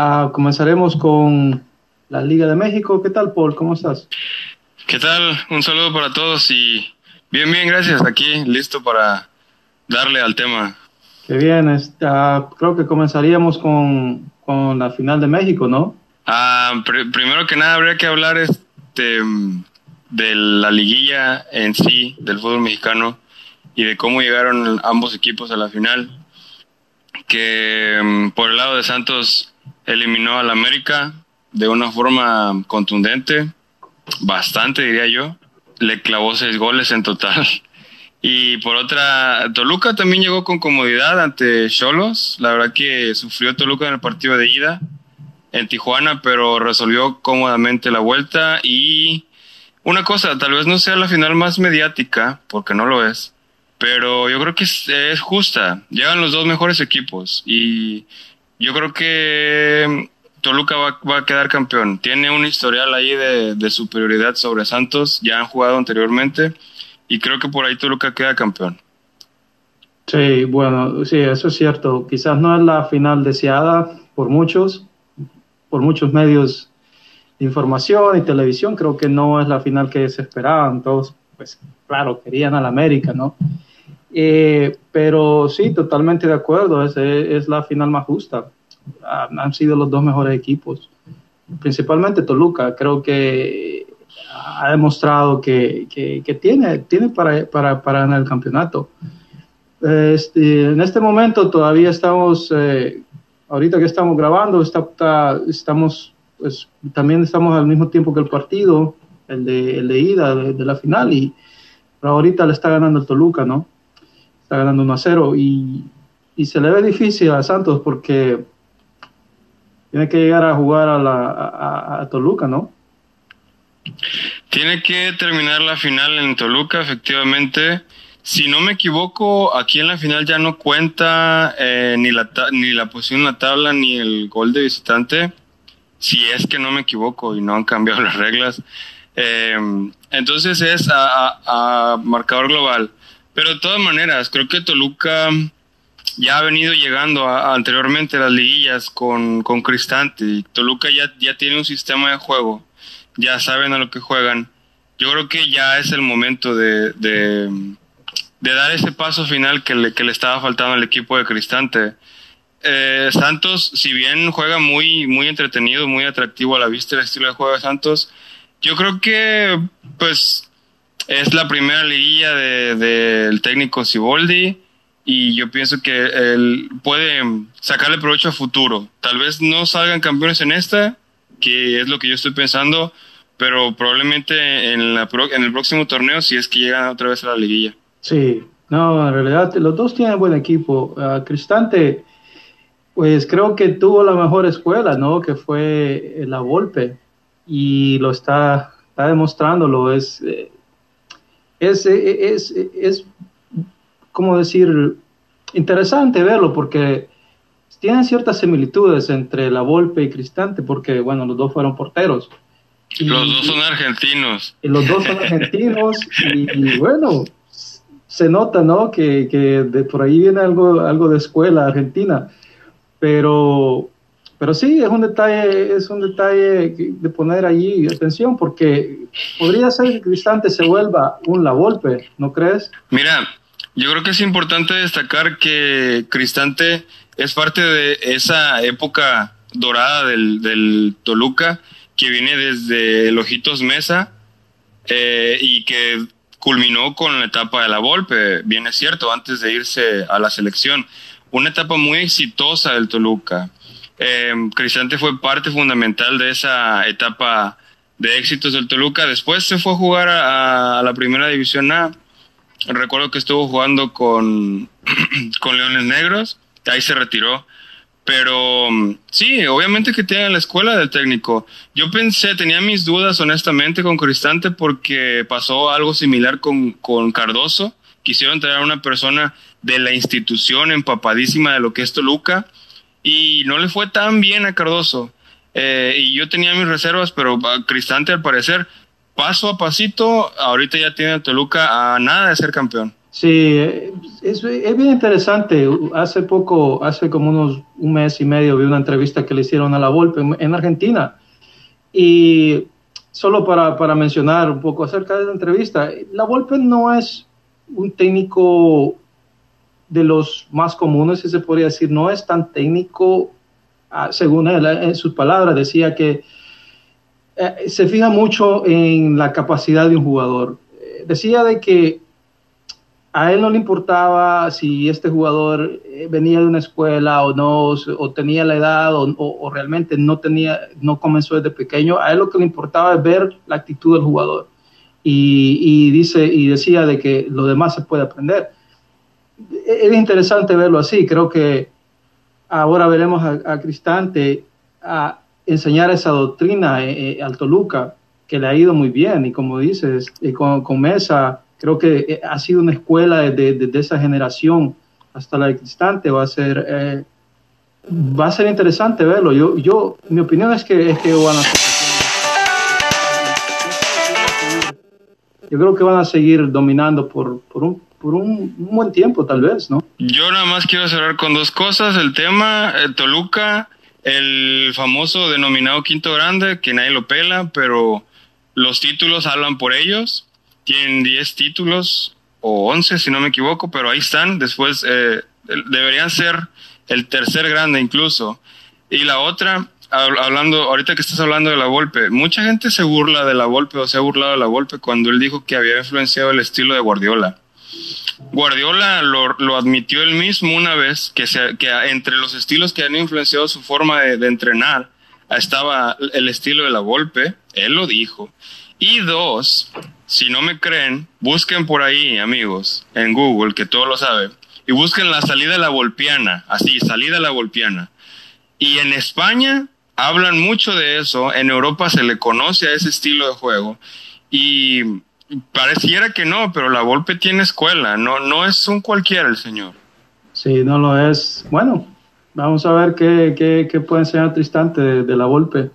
Ah, comenzaremos con la Liga de México. ¿Qué tal, Paul? ¿Cómo estás? ¿Qué tal? Un saludo para todos y bien, bien, gracias. Aquí listo para darle al tema. Qué bien. Está, creo que comenzaríamos con, con la final de México, ¿no? Ah, primero que nada habría que hablar este, de la liguilla en sí del fútbol mexicano y de cómo llegaron ambos equipos a la final. Que mm, por el lado de Santos eliminó al América de una forma contundente, bastante diría yo. Le clavó seis goles en total. Y por otra, Toluca también llegó con comodidad ante Cholos. La verdad que sufrió Toluca en el partido de ida en Tijuana, pero resolvió cómodamente la vuelta. Y una cosa, tal vez no sea la final más mediática, porque no lo es, pero yo creo que es, justa. Llegan los dos mejores equipos y yo creo que Toluca va, a quedar campeón. Tiene un historial ahí de, superioridad sobre Santos, ya han jugado anteriormente y creo que por ahí Toluca queda campeón. Sí, bueno, sí, eso es cierto. Quizás no es la final deseada por muchos, por muchos medios de información y televisión. Creo que no es la final que se esperaban. Todos, pues, claro, querían al América, ¿no? Eh, pero sí, totalmente de acuerdo, es, es la final más justa. Han sido los dos mejores equipos, principalmente Toluca, creo que ha demostrado que, que, tiene, tiene para, para, para ganar el campeonato. Este, en este momento todavía estamos, eh, ahorita que estamos grabando, está, estamos, pues, también estamos al mismo tiempo que el partido, el de, el de ida de, de la final, y pero ahorita le está ganando el Toluca, ¿no? está ganando 1 a 0 y, se le ve difícil a Santos porque tiene que llegar a jugar a, la, a, Toluca, ¿no? Tiene que terminar la final en Toluca, efectivamente. Si no me equivoco, aquí en la final ya no cuenta eh, ni, la ni la posición en la tabla ni el gol de visitante, si es que no me equivoco y no han cambiado las reglas. Eh, entonces es a, a marcador global. Pero de todas maneras, creo que Toluca ya ha venido llegando anteriormente a las liguillas con, con Cristante. Y Toluca ya, ya tiene un sistema de juego, ya saben a lo que juegan. Yo creo que ya es el momento de, de, dar ese paso final que le, que le estaba faltando al equipo de Cristante. Eh, Santos, si bien juega muy, muy entretenido, muy atractivo a la vista el estilo de juego de Santos, yo creo que pues es la primera liguilla del de, técnico Siboldi y yo pienso que él puede sacarle provecho a futuro. Tal vez no salgan campeones en esta, que es lo que yo estoy pensando, pero probablemente en, la en el próximo torneo si es que llegan otra vez a la liguilla. Sí, no, en realidad los dos tienen buen equipo. Uh, Cristante, pues creo que tuvo la mejor escuela, ¿no? Que fue la Volpe y lo está, está demostrándolo. Es, eh, es, es, es, como decir, interesante verlo porque tienen ciertas similitudes entre La Volpe y Cristante, porque, bueno, los dos fueron porteros. los dos son argentinos. Y los dos son argentinos y, bueno, se nota, ¿no? Que, que, de por ahí viene algo, algo de escuela argentina, pero pero sí, es un detalle, es un detalle de poner allí atención, porque podría ser que Cristante se vuelva un La Volpe, ¿no crees? Mira, yo creo que es importante destacar que Cristante es parte de esa época dorada del, del Toluca, que viene desde el Ojitos Mesa eh, y que culminó con la etapa de la Volpe, bien es cierto, antes de irse a la selección. Una etapa muy exitosa del Toluca eh, Cristante fue parte fundamental de esa etapa de éxitos del Toluca. Después se fue a jugar a, la primera división A. Recuerdo que estuvo jugando con, con Leones Negros, ahí se retiró. Pero sí, obviamente que tiene la escuela del técnico. Yo pensé, tenía mis dudas honestamente con Cristante porque pasó algo similar con, con Cardoso. Quisieron traer a una persona de la institución empapadísima de lo que es Toluca y no le fue tan bien a Cardoso. Eh, y yo tenía mis reservas, pero Cristante al parecer, paso a pasito, ahorita ya tiene a Toluca a nada de ser campeón. Sí, es, es, bien interesante. Hace poco, hace como unos un mes y medio, vi una entrevista que le hicieron a la Volpe en, Argentina. Y solo para, para, mencionar un poco acerca de la entrevista, la Volpe no es un técnico de los más comunes, si se podría decir, no es tan técnico, ah, según él, en sus palabras, decía que eh, se fija mucho en la capacidad de un jugador. Eh, decía de que a él no le importaba si este jugador eh, venía de una escuela o no, o tenía la edad o, realmente no tenía, no comenzó desde pequeño. A él lo que le importaba es ver la actitud del jugador. Y, dice y decía de que lo demás se puede aprender. Es interesante verlo así. Creo que ahora veremos a, Cristante a enseñar esa doctrina eh, eh, al Toluca, que le ha ido muy bien. Y como dices, con, con Mesa creo que eh, ha sido una escuela desde esa generación hasta la existente, va a ser eh, va a ser interesante verlo. Yo, yo, mi opinión es que, es que van a yo creo que van a seguir dominando por, por, un, por un, buen tiempo, tal vez, ¿no? Yo nada más quiero cerrar con dos cosas. El tema, eh, Toluca, el famoso denominado Quinto Grande, que nadie lo pela, pero los títulos hablan por ellos tienen 10 títulos o 11 si no me equivoco, pero ahí están, después eh, deberían ser el tercer grande incluso. Y la otra, hablando, ahorita que estás hablando de la Volpe, mucha gente se burla de la Volpe o se ha burlado de la Volpe cuando él dijo que había influenciado el estilo de Guardiola. Guardiola lo, admitió él mismo una vez, que, se, que entre los estilos que han influenciado su forma de, entrenar estaba el estilo de la Volpe, él lo dijo. Y dos, si no me creen, busquen por ahí, amigos, en Google, que todo lo sabe, y busquen la salida de la Volpiana, así, salida de la Volpiana. Y en España hablan mucho de eso, en Europa se le conoce a ese estilo de juego, y pareciera que no, pero la Volpe tiene escuela, no, no es un cualquiera el señor. Sí, no lo es. Bueno, vamos a ver qué, qué, qué puede enseñar Tristante de, de la Volpe.